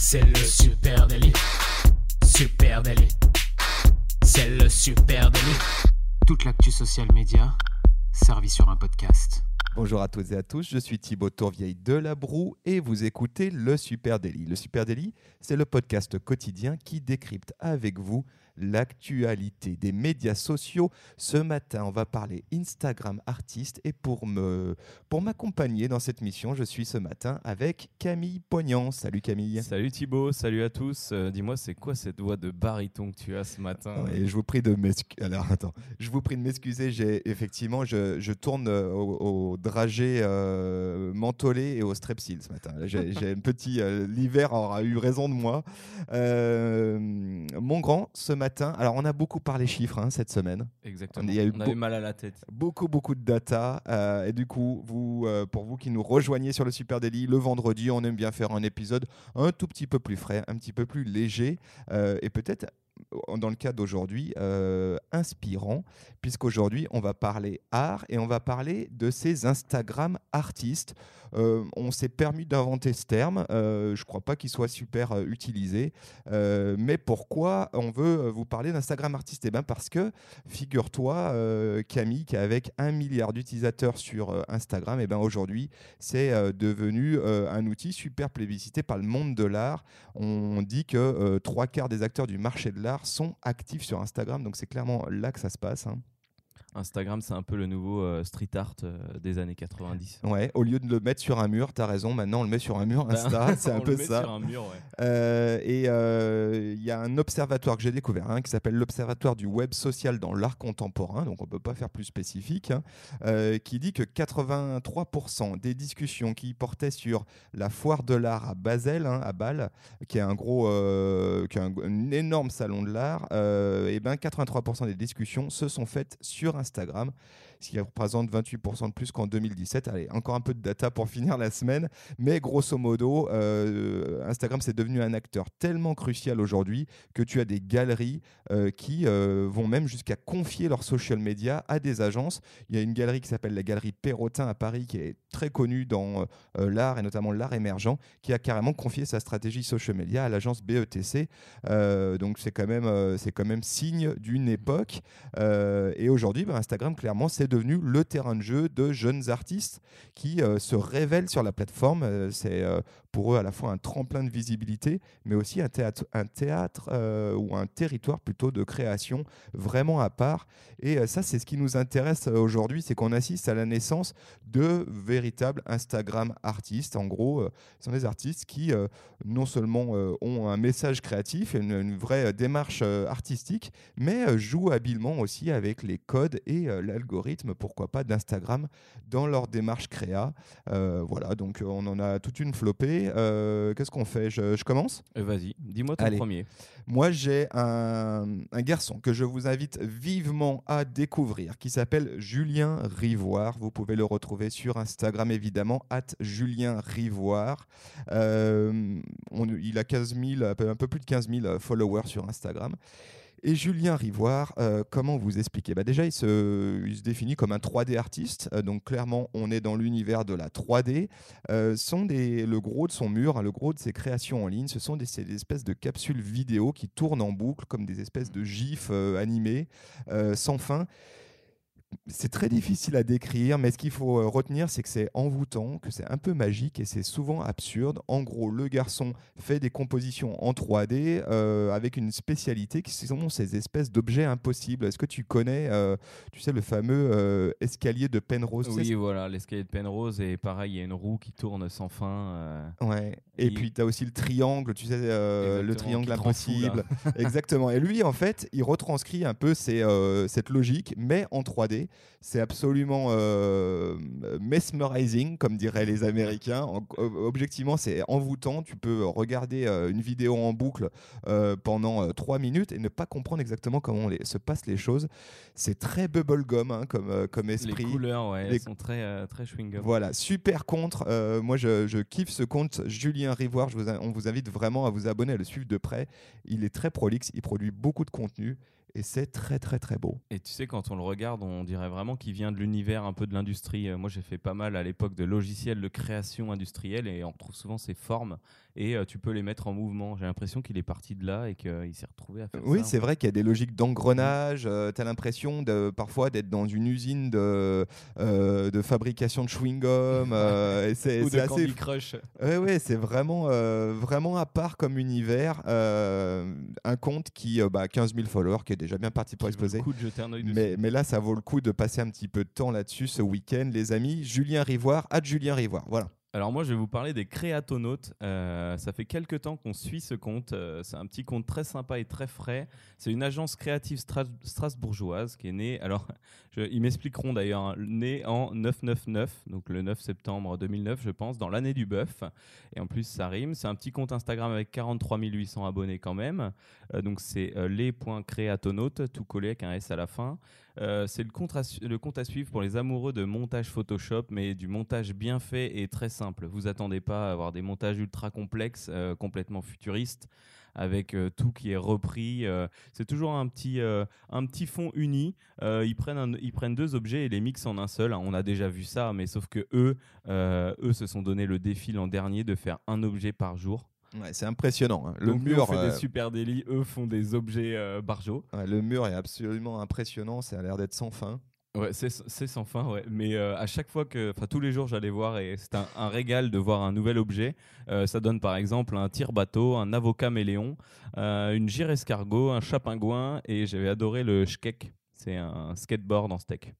C'est le super délit. Super délit. C'est le super délit. Toute l'actu social média servie sur un podcast. Bonjour à toutes et à tous, je suis Thibaut Tourvieille de La Broue et vous écoutez Le Super Daily. Le Super Daily, c'est le podcast quotidien qui décrypte avec vous l'actualité des médias sociaux. Ce matin, on va parler Instagram artiste et pour me pour m'accompagner dans cette mission, je suis ce matin avec Camille Poignant. Salut Camille. Salut Thibaut, salut à tous. Euh, dis-moi, c'est quoi cette voix de baryton que tu as ce matin Et je vous prie de m'excuser. Alors attends, je vous prie de m'excuser. J'ai effectivement, je, je tourne euh, au, au dragé euh, mentholé et au strepsil ce matin. J'ai un petit euh, l'hiver aura eu raison de moi. Mon grand, ce matin. Alors on a beaucoup parlé chiffres hein, cette semaine. Exactement. Il y a eu On a beau- eu mal à la tête. beaucoup beaucoup de data euh, et du coup vous euh, pour vous qui nous rejoignez sur le Super Daily le vendredi on aime bien faire un épisode un tout petit peu plus frais un petit peu plus léger euh, et peut-être dans le cas d'aujourd'hui euh, inspirant puisqu'aujourd'hui on va parler art et on va parler de ces Instagram artistes Euh, on s'est permis d'inventer ce terme euh, je crois pas qu'il soit super euh, utilisé mais pourquoi on veut vous parler d'Instagram artiste? Eh bien parce que figure-toi, Camille, qu'avec un milliard d'utilisateurs sur Instagram, et ben aujourd'hui, c'est devenu un outil super plébiscité par le monde de l'art. On dit que trois quarts des acteurs du marché de l'art sont actifs sur Instagram, donc c'est clairement là que ça se passe. hein. Instagram, c'est un peu le nouveau euh, street art euh, des années 90. Ouais, au lieu de le mettre sur un mur, tu as raison, maintenant on le met sur un mur Insta, c'est un peu ça. Sur un mur, ouais. Euh, et il y a un observatoire que j'ai découvert hein, qui s'appelle l'Observatoire du web social dans l'art contemporain, donc on ne peut pas faire plus spécifique, hein, qui dit que 83% des discussions qui portaient sur la foire de l'art à Basel, hein, à Bâle, qui est un gros, qui est un, un énorme salon de l'art, et ben 83% des discussions se sont faites sur Instagram, ce qui représente 28% de plus qu'en 2017. Allez, encore un peu de data pour finir la semaine. Mais grosso modo, euh, Instagram, c'est devenu un acteur tellement crucial aujourd'hui que tu as des galeries euh, qui euh, vont même jusqu'à confier leurs social media à des agences. Il y a une galerie qui s'appelle la galerie Perrotin à Paris, qui est très connue dans l'art et notamment l'art émergent, qui a carrément confié sa stratégie social media à l'agence BETC. Donc c'est quand même c'est quand même signe d'une époque. Et aujourd'hui, bah, Instagram, clairement, c'est devenu le terrain de jeu de jeunes artistes qui euh, se révèlent sur la plateforme. Euh, c'est euh, pour eux à la fois un tremplin de visibilité, mais aussi un théâtre, euh, ou un territoire plutôt de création vraiment à part. Et euh, ça, c'est ce qui nous intéresse euh, aujourd'hui, c'est qu'on assiste à la naissance de véritables Instagram artistes. En gros, ce sont des artistes qui non seulement ont un message créatif, une, une vraie démarche artistique, mais jouent habilement aussi avec les codes et l'algorithme, pourquoi pas, d'Instagram dans leur démarche créa. Voilà, donc on en a toute une flopée. Euh, Qu'est-ce qu'on fait? Je, je commence? Euh, Vas-y, dis-moi ton Allez. premier. moi, j'ai un, un garçon que je vous invite vivement à découvrir qui s'appelle Julien Rivoire. Vous pouvez le retrouver sur Instagram, évidemment, at Julien Rivoire. Euh, on- il a 15 000, un peu, un peu plus de 15 000 followers sur Instagram. Et Julien Rivoire, euh, comment vous expliquer bah Déjà, il se, définit comme un 3D artiste. Euh, donc, clairement, on est dans l'univers de la 3D. Euh, le gros de son mur, hein, le gros de ses créations en ligne, ce sont des, espèces de capsules vidéo qui tournent en boucle, comme des espèces de gifs animés, sans fin. C'est très difficile à décrire, mais ce qu'il faut euh, retenir, c'est que c'est envoûtant, que c'est un peu magique et c'est souvent absurde. En gros, le garçon fait des compositions en 3D euh, avec une spécialité qui sont ces espèces d'objets impossibles. Est-ce que tu connais, euh, tu sais, le fameux euh, escalier de Penrose Oui, voilà, l'escalier de Penrose et pareil, il y a une roue qui tourne sans fin. Ouais. Et puis tu as aussi le triangle, tu sais, le triangle fou, impossible. Exactement. Et lui, en fait, il retranscrit un peu cette logique, mais en 3D. C'est absolument euh, mesmerizing, comme diraient les Américains. En- objectivement, c'est envoûtant. Tu peux regarder euh, une vidéo en boucle euh, pendant trois minutes et ne pas comprendre exactement comment les- se passent les choses. C'est très bubblegum hein, comme, comme esprit. Les couleurs, ouais, Les- elles sont très, très chewing-gum. Voilà, super contre. Moi, je, je kiffe ce compte Julien Rivoire. Je vous, in- on vous invite vraiment à vous abonner, à le suivre de près. Il est très prolixe, il produit beaucoup de contenu et c'est très très très beau. Et tu sais, quand on le regarde, on dirait vraiment qu'il vient de l'univers un peu de l'industrie. Euh, moi, j'ai fait pas mal à l'époque de logiciels de création industrielle et on retrouve souvent ces formes et euh, tu peux les mettre en mouvement. J'ai l'impression qu'il est parti de là et qu'il s'est retrouvé à faire oui, ça. Oui, c'est vrai qu'il y a des logiques d'engrenage. Euh, tu as l'impression de, parfois d'être dans une usine de, de fabrication de chewing-gum. c'est, Ou de assez... Candy Crush. Oui, ouais, c'est vraiment, vraiment à part comme univers. un compte qui a bah, 15 000 followers, qui est déjà bien parti pour exploser. mais, mais, là, ça vaut le coup de passer un petit peu de temps là-dessus ce week-end, les amis. Julien Rivoire, à Julien Rivoire. Voilà. Alors moi, je vais vous parler des créatonautes. Euh, ça fait quelques temps qu'on suit ce compte. Euh, c'est un petit compte très sympa et très frais. C'est une agence créative strasbourgeoise qui est née. Alors, ils m'expliqueront d'ailleurs. Hein, née en 999, donc le 9 septembre 2009, je pense, dans l'année du bœuf. Et en plus, ça rime. C'est un petit compte Instagram avec 43 800 abonnés quand même. Euh, donc c'est les.créatonautes, tout collé avec un S à la fin. Euh, c'est le compte, à, suivre pour les amoureux de montage Photoshop, mais du montage bien fait et très simple. Vous attendez pas à avoir des montages ultra complexes, euh, complètement futuristes, avec euh, tout qui est repris. c'est toujours un petit, un petit fond uni. ils, prennent ils prennent deux objets et les mixent en un seul. On a déjà vu ça, mais sauf que eux, eux se sont donné le défi l'an dernier de faire un objet par jour c'est impressionnant. Hein. Le mur. fait des euh, super délits, eux font des objets euh, barjots. le mur est absolument impressionnant. Ça a l'air d'être sans fin. Ouais, c'est sans fin, ouais. Mais euh, à chaque fois que, enfin tous les jours, j'allais voir et c'est un, régal de voir un nouvel objet. ça donne par exemple un tire-bateau, un avocat méléon, une gire escargot, un chat-pingouin et j'avais adoré le skek. C'est un skateboard en steak.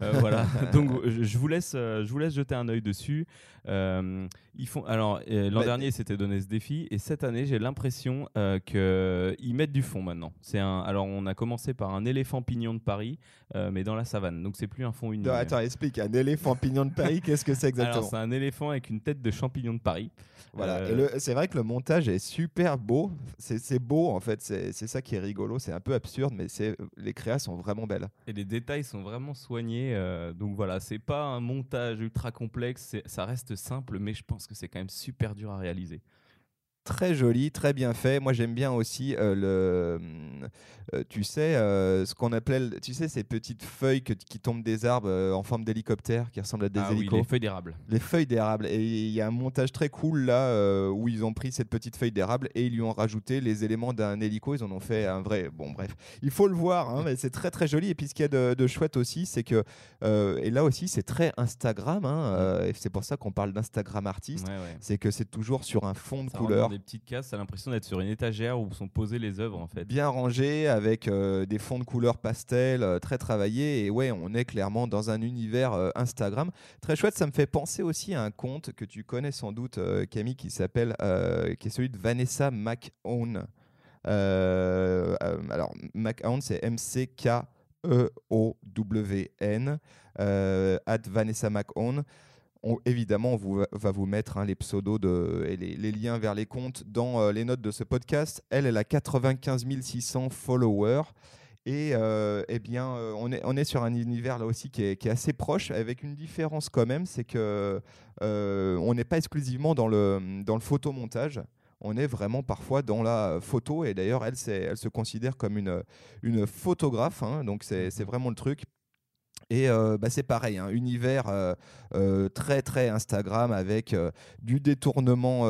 Voilà. Donc je vous laisse, je vous laisse jeter un œil dessus. Euh, ils font. Alors euh, l'an dernier, c'était donné ce défi, et cette année, j'ai l'impression euh, qu'ils mettent du fond maintenant. C'est un. Alors on a commencé par un éléphant pignon de Paris, mais dans la savane. Donc c'est plus un fond unique. Attends, explique. Un éléphant pignon de Paris, qu'est-ce que c'est exactement C'est un éléphant avec une tête de champignon de Paris. Voilà. c'est vrai que le montage est super beau. C'est beau en fait. C'est ça qui est rigolo. C'est un peu absurde, mais les créas sont vraiment belles. Et les détails sont vraiment soignés. Donc voilà, c'est pas un montage ultra complexe. Ça reste simple, mais je pense que c'est quand même super dur à réaliser très joli, très bien fait. Moi, j'aime bien aussi euh, le, euh, tu sais, euh, ce qu'on appelle, tu sais, ces petites feuilles qui tombent des arbres en forme d'hélicoptère, qui ressemblent à des ah hélicos. les feuilles d'érable. Les feuilles d'érable. Et il y a un montage très cool là où ils ont pris cette petite feuille d'érable et ils lui ont rajouté les éléments d'un hélico. Ils en ont fait un vrai. Bon, bref, il faut le voir, hein, mais c'est très très joli. Et puis ce qu'il y a de, chouette aussi, c'est que et là aussi, c'est très Instagram. Hein, et c'est pour ça qu'on parle d'Instagram artiste. C'est que c'est toujours sur un fond de couleur petites cases, t'as l'impression d'être sur une étagère où sont posées les œuvres en fait. Bien rangé avec euh, des fonds de couleurs pastel euh, très travaillés et ouais, on est clairement dans un univers euh, Instagram très chouette. Ça me fait penser aussi à un compte que tu connais sans doute, Camille, qui s'appelle, qui est celui de Vanessa McOwn. alors McOwn, c'est M C K E O W N. at Vanessa Évidemment, on va vous mettre hein, les pseudos de, et les, liens vers les comptes dans euh, les notes de ce podcast. Elle, elle a 95 600 followers. Et euh, eh bien, euh, on, est, on est sur un univers là aussi qui est, qui est assez proche, avec une différence quand même, c'est que on n'est pas exclusivement dans le, dans le photomontage on est vraiment parfois dans la photo. Et d'ailleurs, elle, elle se considère comme une, une photographe. Hein, donc, c'est vraiment le truc. Et euh, bah, c'est pareil, un hein, univers euh, euh, très très Instagram avec du détournement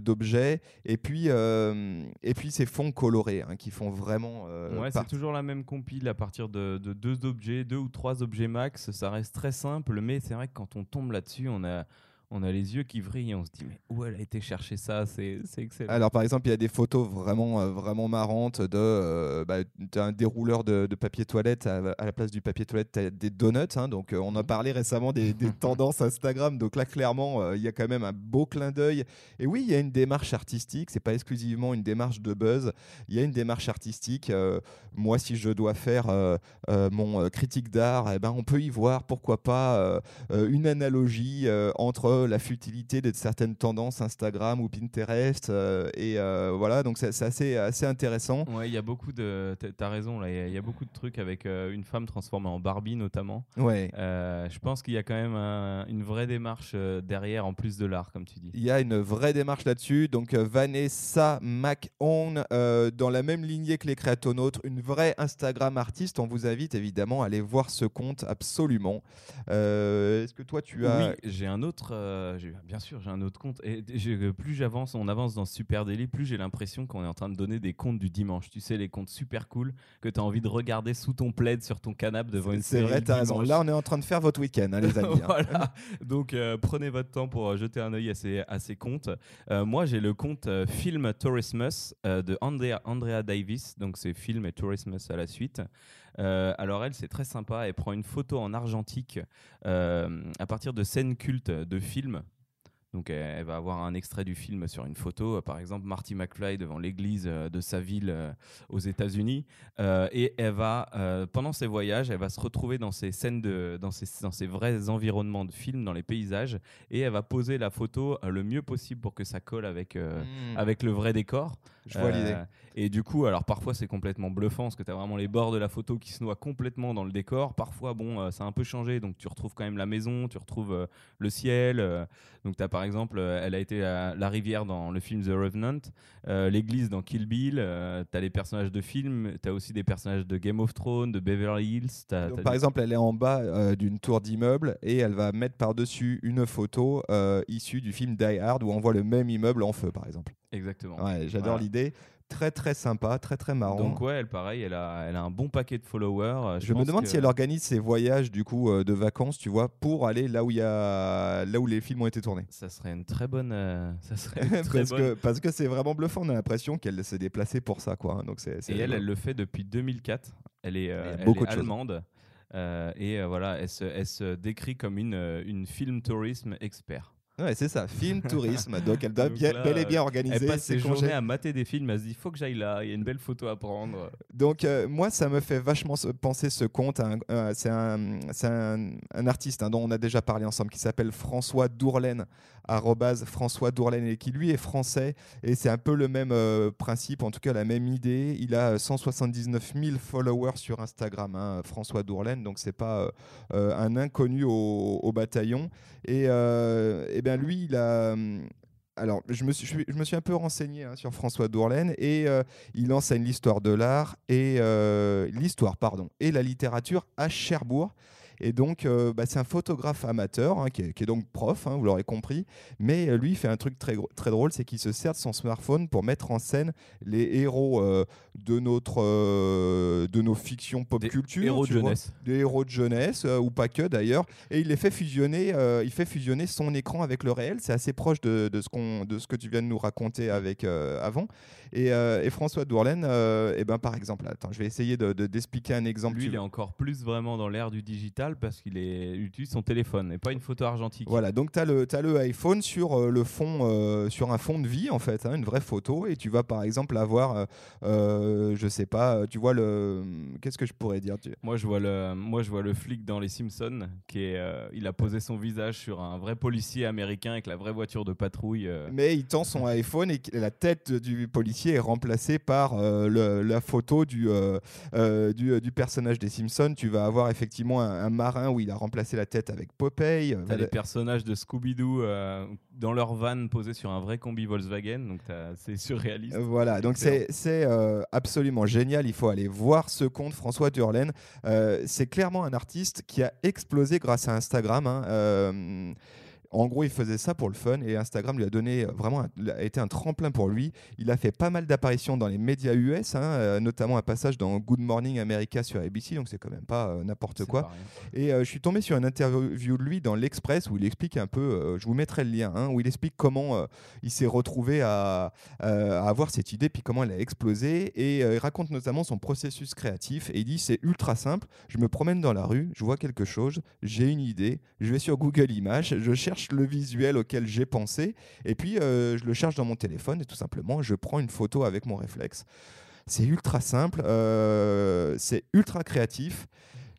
d'objets et puis et puis ces fonds colorés hein, qui font vraiment. ouais, c'est toujours la même compile à partir de, de, deux objets, deux ou trois objets max. Ça reste très simple, mais c'est vrai que quand on tombe là-dessus, on a on a les yeux qui vrillent et on se dit mais où elle a été chercher ça c'est excellent. Alors par exemple il y a des photos vraiment euh, vraiment marrantes de euh, bah, un dérouleur de, papier toilette à, la place du papier toilette as des donuts hein, donc euh, on a parlé récemment des, tendances Instagram donc là clairement il y a quand même un beau clin d'œil. Et oui il y a une démarche artistique c'est pas exclusivement une démarche de buzz. Il y a une démarche artistique moi si je dois faire mon critique d'art eh ben on peut y voir pourquoi pas une analogie entre comprendre la futilité de certaines tendances Instagram ou Pinterest. et voilà, donc c'est assez, assez intéressant. Ouais, il y a beaucoup de. T'as raison, là. Il y, a beaucoup de trucs avec une femme transformée en Barbie, notamment. Ouais. je pense qu'il y a quand même une vraie démarche derrière, en plus de l'art, comme tu dis. Il y a une vraie démarche là-dessus. Donc, Vanessa McOwn, dans la même lignée que les créatonautes, une vraie Instagram artiste. On vous invite évidemment à aller voir ce compte absolument. Euh, est-ce que toi tu as Oui, j'ai un autre. Euh, bien sûr, j'ai un autre compte. Et plus j'avance, on avance dans Super Daily, plus j'ai l'impression qu'on est en train de donner des comptes du dimanche. Tu sais, les comptes super cool que tu as envie de regarder sous ton plaid sur ton canapé devant une série. C'est vrai, tu as raison. Là, on est en train de faire votre week-end, hein, les amis. Hein. voilà. Donc, euh, prenez votre temps pour jeter un œil à ces, à ces comptes. moi, j'ai le compte Film Tourismus de Andrea, Andrea Davis. Donc, c'est Film et Tourismus à la suite. Euh, alors elle, c'est très sympa. Elle prend une photo en argentique euh, à partir de scènes cultes de films. Donc elle, va avoir un extrait du film sur une photo, par exemple Marty McFly devant l'église euh, de sa ville aux États-Unis, et elle va pendant ses voyages, elle va se retrouver dans ces scènes de, dans ces, dans ces vrais environnements de films, dans les paysages, et elle va poser la photo le mieux possible pour que ça colle avec mmh. avec le vrai décor. Je vois l'idée. Et du coup, alors parfois c'est complètement bluffant parce que tu as vraiment les bords de la photo qui se noient complètement dans le décor. Parfois, bon, euh, ça a un peu changé, donc tu retrouves quand même la maison, tu retrouves euh, le ciel. Euh. donc tu as par exemple, elle a été à la rivière dans le film The Revenant, l'église dans Kill Bill, tu as les personnages de films, tu as aussi des personnages de Game of Thrones, de Beverly Hills. donc, par exemple, elle est en bas d'une tour d'immeuble et elle va mettre par-dessus une photo issue du film Die Hard où on voit le même immeuble en feu, par exemple. Exactement. Ouais, J'adore l'idée très très sympa, très très marrant. Donc ouais, elle pareil, elle a, elle a un bon paquet de followers. Je, me demande si elle organise ses voyages du coup euh, de vacances, tu vois, pour aller là où il y a là où les films ont été tournés. Ça serait une très bonne, euh, ça serait parce, Que, parce que c'est vraiment bluffant. On a l'impression qu'elle s'est déplacée pour ça, quoi. Donc c'est. Et elle, elle le fait depuis 2004. Elle est, euh, elle est allemande. et voilà, elle se, elle se, décrit comme une, une film tourisme expert. Ouais, c'est ça, film tourisme. Donc elle doit bien, bel et bien organiser elle passe ses journées à mater des films. Elle se dit faut que j'aille là, il y a une belle photo à prendre. Donc euh, moi, ça me fait vachement penser ce conte. c'est un, un, un, artiste hein, dont on a déjà parlé ensemble qui s'appelle François Dourlaine François Dourlaine qui lui est français et c'est un peu le même euh, principe, en tout cas la même idée. Il a 179 000 followers sur Instagram, hein, François Dourlaine, donc c'est pas euh, un inconnu au, bataillon. Et, et bien lui, il a alors, je me, suis, je me suis un peu renseigné hein, sur François Dourlaine et il enseigne l'histoire de l'art et l'histoire, pardon, et la littérature à Cherbourg. Et donc, euh, bah, c'est un photographe amateur hein, qui, est, donc prof, hein, vous l'aurez compris. Mais euh, lui, il fait un truc très, très drôle c'est qu'il se sert de son smartphone pour mettre en scène les héros euh, de, notre, de nos fictions pop culture. Héros de jeunesse. des héros de jeunesse, ou pas que d'ailleurs. Et il les fait fusionner, il fait fusionner son écran avec le réel. C'est assez proche de, de, ce de ce que tu viens de nous raconter avec, avant. Et, François Dourlaine, et eh ben, par exemple, attends, je vais essayer d'expliquer de, un exemple. Lui, il est encore plus vraiment dans l'ère du digital parce qu'il utilise son téléphone et pas une photo argentique. Voilà, donc tu as, as, le iPhone sur, euh, le fond, euh, sur un fond de vie, en fait, hein, une vraie photo, et tu vas par exemple avoir, euh, je sais pas, tu vois le. Qu'est-ce que je pourrais dire moi je, vois le, moi, je vois le flic dans Les Simpsons, qui est, il a posé son visage sur un vrai policier américain avec la vraie voiture de patrouille. Mais il tend son iPhone et la tête du policier est remplacée par la photo du, du, du, personnage des Simpsons. Tu vas avoir effectivement un, un marin où il a remplacé la tête avec Popeye. T'as les personnages de Scooby-Doo euh, dans leur van posés sur un vrai combi Volkswagen, donc c'est surréaliste. Voilà, donc c'est euh, absolument génial. Il faut aller voir ce compte François Durlaine. Euh, c'est clairement un artiste qui a explosé grâce à Instagram. Hein. En gros, il faisait ça pour le fun et Instagram lui a donné euh, vraiment a été un tremplin pour lui. Il a fait pas mal d'apparitions dans les médias US, hein, euh, notamment un passage dans Good Morning America sur ABC, donc c'est quand même pas euh, n'importe quoi. et je suis tombé sur une interview de lui dans l'Express où il explique un peu, je vous mettrai le lien, hein, où il explique comment il s'est retrouvé à, à, avoir cette idée, puis comment elle a explosé. Et il raconte notamment son processus créatif et il dit c'est ultra simple. Je me promène dans la rue, je vois quelque chose, j'ai une idée, je vais sur Google Images, je cherche le visuel auquel j'ai pensé, et puis euh, je le cherche dans mon téléphone, et tout simplement, je prends une photo avec mon réflexe. C'est ultra simple, euh, c'est ultra créatif.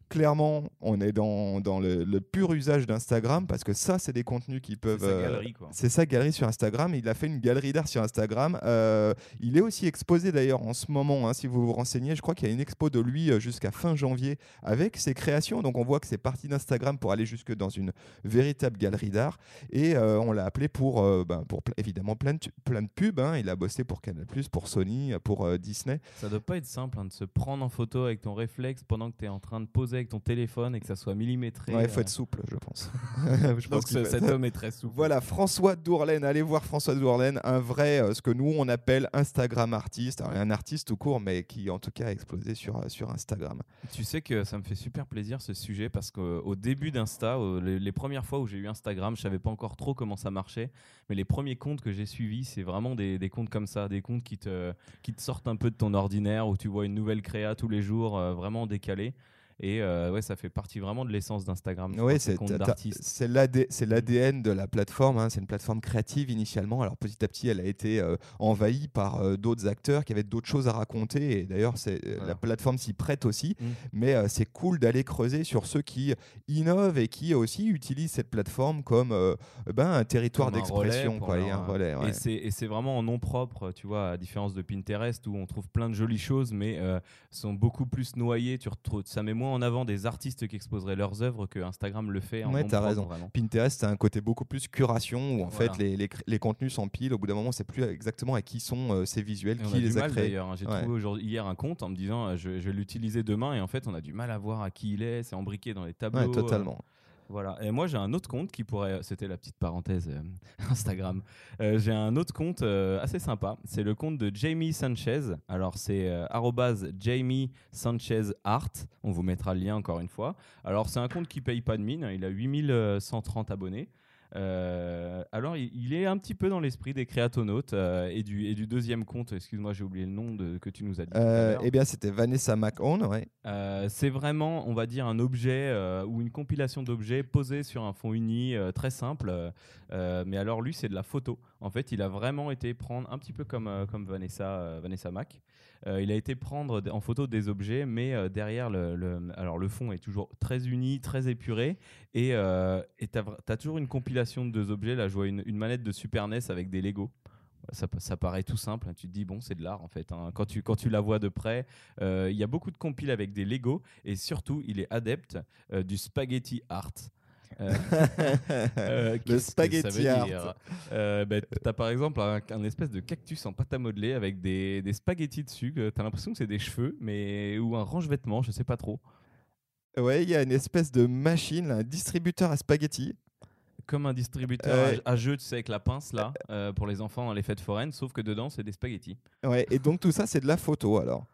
Clairement, on est dans, dans le, le pur usage d'Instagram parce que ça, c'est des contenus qui peuvent. C'est sa euh, galerie, quoi. c'est sa galerie sur Instagram. Il a fait une galerie d'art sur Instagram. Euh, il est aussi exposé d'ailleurs en ce moment. hein, si vous vous renseignez, je crois qu'il y a une expo de lui euh, jusqu'à fin janvier avec ses créations. Donc on voit que c'est parti d'Instagram pour aller jusque dans une véritable galerie d'art. Et euh, on l'a appelé pour, euh, ben, pour évidemment plein de, tu- plein de pubs. hein. Il a bossé pour Canal+, pour Sony, pour Disney. Ça doit pas être simple hein, de se prendre en photo avec ton réflexe pendant que tu es en train de poser avec ton téléphone et que ça soit millimétré. Ouais, il faut euh. être souple, je pense. Je pense Donc ce- cet homme est très souple. Voilà, François Dourlaine. Allez voir François Dourlaine, un vrai, euh, ce que nous on appelle Instagram artiste, Alors, un artiste tout court, mais qui en tout cas a explosé sur, euh, sur Instagram. Tu sais que ça me fait super plaisir ce sujet parce qu'au début d'Insta, les, les premières fois où j'ai eu Instagram, je savais pas encore trop comment ça marchait, mais les premiers comptes que j'ai suivis, c'est vraiment des, des comptes comme ça, des comptes qui te, qui te sortent un peu de ton ordinaire, où tu vois une nouvelle créa tous les jours, euh, vraiment décalée. Et euh, ouais, ça fait partie vraiment de l'essence d'Instagram. Oui, c'est l'ADN de la plateforme. hein. C'est une plateforme créative initialement. Alors petit à petit, elle a été euh, envahie par euh, d'autres acteurs qui avaient d'autres choses à raconter. Et d'ailleurs, c'est euh, Voilà. la plateforme s'y prête aussi. Mm. Mais euh, c'est cool d'aller creuser sur ceux qui innovent et qui aussi utilisent cette plateforme comme euh, ben, un territoire d'expression, et leur- un relais. ouais. Et c'est- vraiment en nom propre, tu vois, à différence de Pinterest où on trouve plein de jolies choses, mais euh, sont beaucoup plus noyées. Tu retrouves, ça met moins en avant des artistes qui exposeraient leurs œuvres que Instagram le fait en Ouais, t'as raison. vraiment. Pinterest, c'est un côté beaucoup plus curation où en Voilà. fait les, les, les contenus s'empilent. Au bout d'un moment, c'est plus exactement à qui sont euh, ces visuels, Et on qui du les a mal créés. hein. J'ai Ouais. trouvé aujourd'hui- hier un compte en me disant euh, je, je vais l'utiliser demain et en fait on a du mal à voir à qui il est. C'est embriqué dans les tableaux. Ouais, euh, totalement. Voilà. Et moi, j'ai un autre compte qui pourrait. C'était la petite parenthèse euh, Instagram. Euh, j'ai un autre compte euh, assez sympa. C'est le compte de Jamie Sanchez. Alors, c'est Jamie Sanchez Art. On vous mettra le lien encore une fois. Alors, c'est un compte qui paye pas de mine. hein. Il a 8130 abonnés. Euh, alors, il, il est un petit peu dans l'esprit des créatonautes euh, et, du, et du deuxième compte. Excuse-moi, j'ai oublié le nom de, que tu nous as dit. Euh, eh bien, c'était Vanessa McOwn, ouais. C'est vraiment, on va dire, un objet ou une compilation d'objets posés sur un fond uni très simple. mais alors lui, c'est de la photo. En fait, il a vraiment été prendre un petit peu comme, euh, comme Vanessa, euh, Vanessa Mac. Euh, il a été prendre en photo des objets, mais derrière le, le- alors le fond est toujours très uni, très épuré, et euh, vra- t'as toujours une compilation de deux objets. Là, je vois une, une manette de Super NES avec des Lego. Ça, ça paraît tout simple, hein. tu te dis bon c'est de l'art en fait. hein. Quand, tu, quand tu la vois de près, il y a beaucoup de compiles avec des Lego et surtout il est adepte du spaghetti art. Euh, euh, le spaghetti art. Euh, ben, T'as par exemple un, un espèce de cactus en pâte à modeler avec des, des spaghettis dessus. T'as l'impression que c'est des cheveux, mais ou un range-vêtements, je sais pas trop. Ouais, il y a une espèce de machine, un distributeur à spaghettis. Comme un distributeur Euh, à, à jeu, tu sais, avec la pince là, euh, pour les enfants dans les fêtes foraines, sauf que dedans c'est des spaghettis. Ouais, et donc tout ça, c'est de la photo alors.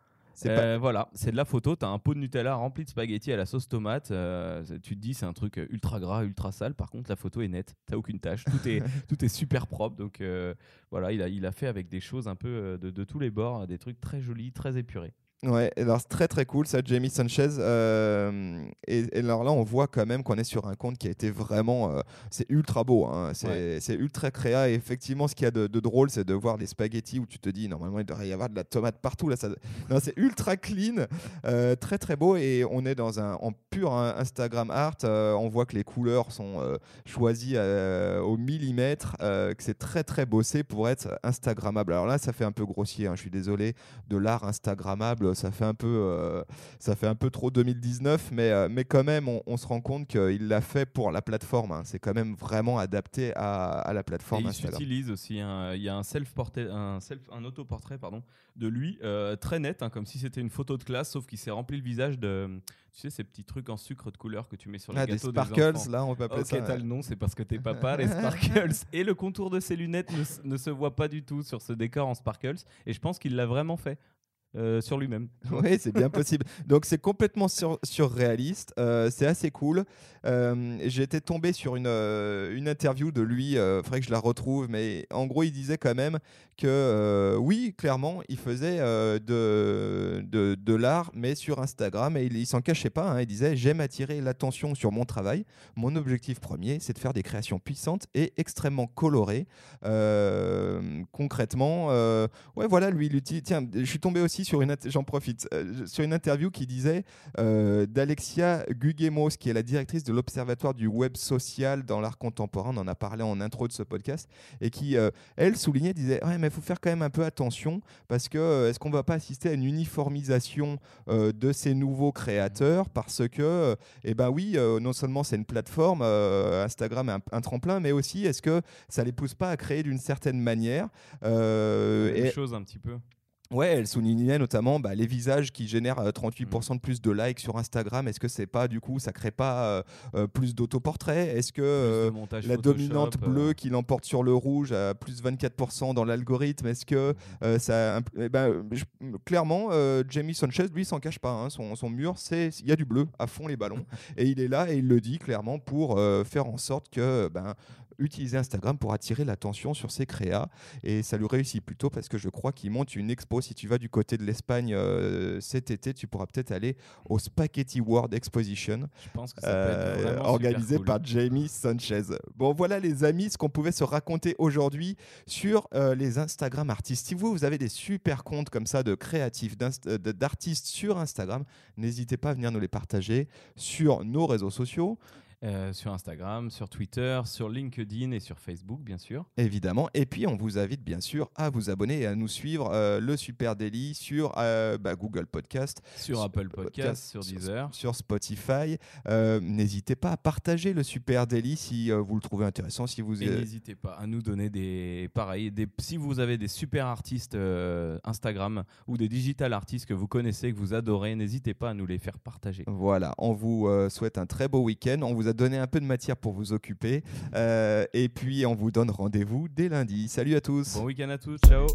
Pas- Euh, Voilà, c'est de la photo. Tu as un pot de Nutella rempli de spaghettis à la sauce tomate. euh, tu te dis, c'est un truc euh, ultra gras, ultra sale. Par contre, la photo est nette. Tu aucune tâche. Tout est, tout est super propre. Donc voilà, il a, il a fait avec des choses un peu de, de tous les bords, des trucs très jolis, très épurés. Ouais, alors c'est très très cool ça, Jamie Sanchez. euh, et, et alors là, on voit quand même qu'on est sur un compte qui a été vraiment. euh, c'est ultra beau, hein, c'est Ouais. ultra créa. Et effectivement, ce qu'il y a de, de drôle, c'est de voir des spaghettis où tu te dis, normalement, il devrait y avoir de la tomate partout. Là, ça... non, c'est ultra clean, euh, très très beau. Et on est dans un en pur hein, Instagram art. on voit que les couleurs sont choisies au millimètre, que c'est très très bossé pour être Instagrammable. Alors là, ça fait un peu grossier, hein, je suis désolé, de l'art Instagrammable, ça fait un peu, euh, ça fait un peu trop 2019, mais, euh, mais quand même, on, on se rend compte qu'il l'a fait pour la plateforme. hein. C'est quand même vraiment adapté à, à la Et plateforme il s'utilise aussi. un- Il y a un self portrait, un self, un autoportrait pardon, de lui euh, très net, hein, comme si c'était une photo de classe, sauf qu'il s'est rempli le visage de, tu sais, ces petits trucs en sucre de couleur que tu mets sur les Ah, des gâteaux sparkles, enfants. là, on peut appeler Ok, ça. t'as le nom, c'est parce que t'es papa, les sparkles. Et le contour de ses lunettes ne se voit pas du tout sur ce décor en sparkles. Et je pense qu'il l'a vraiment fait euh, sur lui-même. Oui, c'est bien possible. Donc c'est complètement sur- surréaliste, euh, c'est assez cool. Euh, été tombé sur une, une interview de lui, il faudrait que je la retrouve, mais en gros il disait quand même que oui, clairement, il faisait de, de, de l'art, mais sur Instagram, et il, il s'en cachait pas, hein. il disait j'aime attirer l'attention sur mon travail. Mon objectif premier, c'est de faire des créations puissantes et extrêmement colorées. Concrètement, ouais voilà, lui, il utilise... Tiens, je suis tombé aussi sur une, j'en profite, euh, sur une interview qui disait euh, d'Alexia Guguemos, qui est la directrice de l'Observatoire du web social dans l'art contemporain. On en a parlé en intro de ce podcast et qui, elle, soulignait, disait ouais, mais il faut faire quand même un peu attention parce que est-ce qu'on va pas assister à une uniformisation de ces nouveaux créateurs parce que, eh ben oui, non seulement c'est une plateforme, Instagram est un, un, tremplin, mais aussi est-ce que ça les pousse pas à créer d'une certaine manière euh, et... chose un petit peu. Ouais, elle soulignait notamment bah, les visages qui génèrent 38% mm. de plus de likes sur Instagram. Est-ce que c'est pas du coup, ça crée pas euh, euh, plus d'autoportraits? Est-ce que la dominante bleue qui l'emporte sur le rouge a plus 24% dans l'algorithme? Est-ce que mm. ça, eh ben, clairement, Jamie Sanchez, lui, s'en cache pas. Hein. Son, son, mur, c'est il y a du bleu à fond les ballons, et il est là et il le dit clairement pour faire en sorte que ben, utiliser Instagram pour attirer l'attention sur ses créas. Et ça lui réussit plutôt parce que je crois qu'il monte une expo. Si tu vas du côté de l'Espagne euh, cet été, tu pourras peut-être aller au Spaghetti World Exposition. Je pense que ça peut être euh, organisé par Jamie Sanchez. Bon, voilà les amis, ce qu'on pouvait se raconter aujourd'hui sur euh, les Instagram artistes. Si vous, vous avez des super comptes comme ça de créatifs, d'artistes sur Instagram, n'hésitez pas à venir nous les partager sur nos réseaux sociaux. Euh, sur Instagram, sur Twitter, sur LinkedIn et sur Facebook, bien sûr. Évidemment. Et puis, on vous invite, bien sûr, à vous abonner et à nous suivre euh, le Super Daily sur euh, bah, Google Podcast, sur, Apple Podcast, sur Deezer, sur, Spotify. n'hésitez pas à partager le Super Daily si vous le trouvez intéressant. Si vous n'hésitez pas à nous donner des pareil, des, si vous avez des super artistes Instagram ou des digital artistes que vous connaissez, que vous adorez, n'hésitez pas à nous les faire partager. Voilà. On vous souhaite un très beau week-end. On vous a donné un peu de matière pour vous occuper. Euh, et puis, on vous donne rendez-vous dès lundi. Salut à tous. Bon week-end à tous. Ciao.